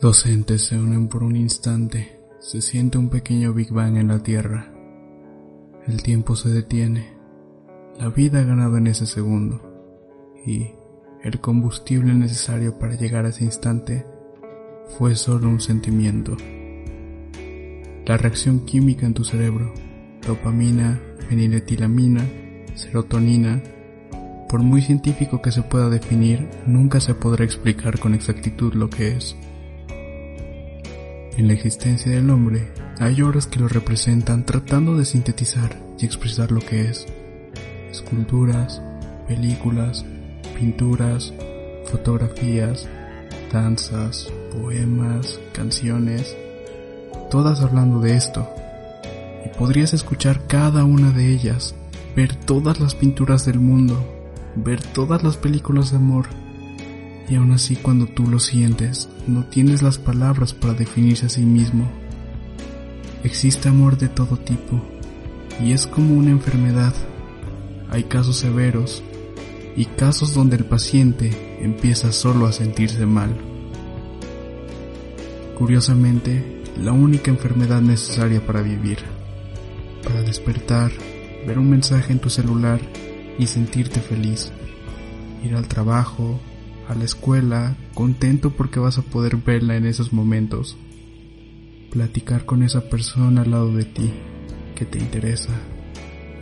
Dos entes se unen por un instante. Se siente un pequeño Big Bang en la Tierra. El tiempo se detiene. La vida ha ganado en ese segundo. Y el combustible necesario para llegar a ese instante fue solo un sentimiento. La reacción química en tu cerebro, dopamina, feniletilamina, serotonina, por muy científico que se pueda definir, nunca se podrá explicar con exactitud lo que es. En la existencia del hombre hay obras que lo representan tratando de sintetizar y expresar lo que es. Esculturas, películas, pinturas, fotografías, danzas, poemas, canciones, todas hablando de esto. Y podrías escuchar cada una de ellas, ver todas las pinturas del mundo, ver todas las películas de amor, y aún así cuando tú lo sientes, no tienes las palabras para definirse a sí mismo. Existe amor de todo tipo, y es como una enfermedad. Hay casos severos, y casos donde el paciente empieza solo a sentirse mal. Curiosamente, la única enfermedad necesaria para vivir, para despertar, ver un mensaje en tu celular y sentirte feliz, ir al trabajo, a la escuela, contento porque vas a poder verla en esos momentos. Platicar con esa persona al lado de ti, que te interesa.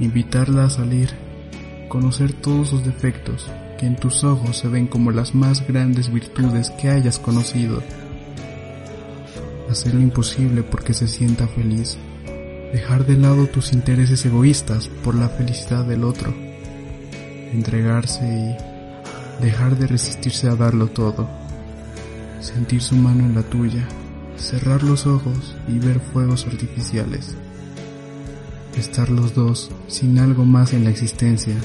Invitarla a salir. Conocer todos sus defectos, que en tus ojos se ven como las más grandes virtudes que hayas conocido. Hacer lo imposible porque se sienta feliz. Dejar de lado tus intereses egoístas por la felicidad del otro. Entregarse y dejar de resistirse a darlo todo, sentir su mano en la tuya, cerrar los ojos y ver fuegos artificiales, estar los dos sin algo más en la existencia,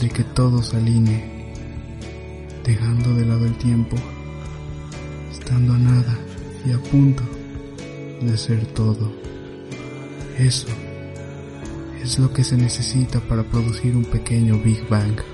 de que todo se alinee, dejando de lado el tiempo, estando a nada y a punto de ser todo. Eso es lo que se necesita para producir un pequeño Big Bang.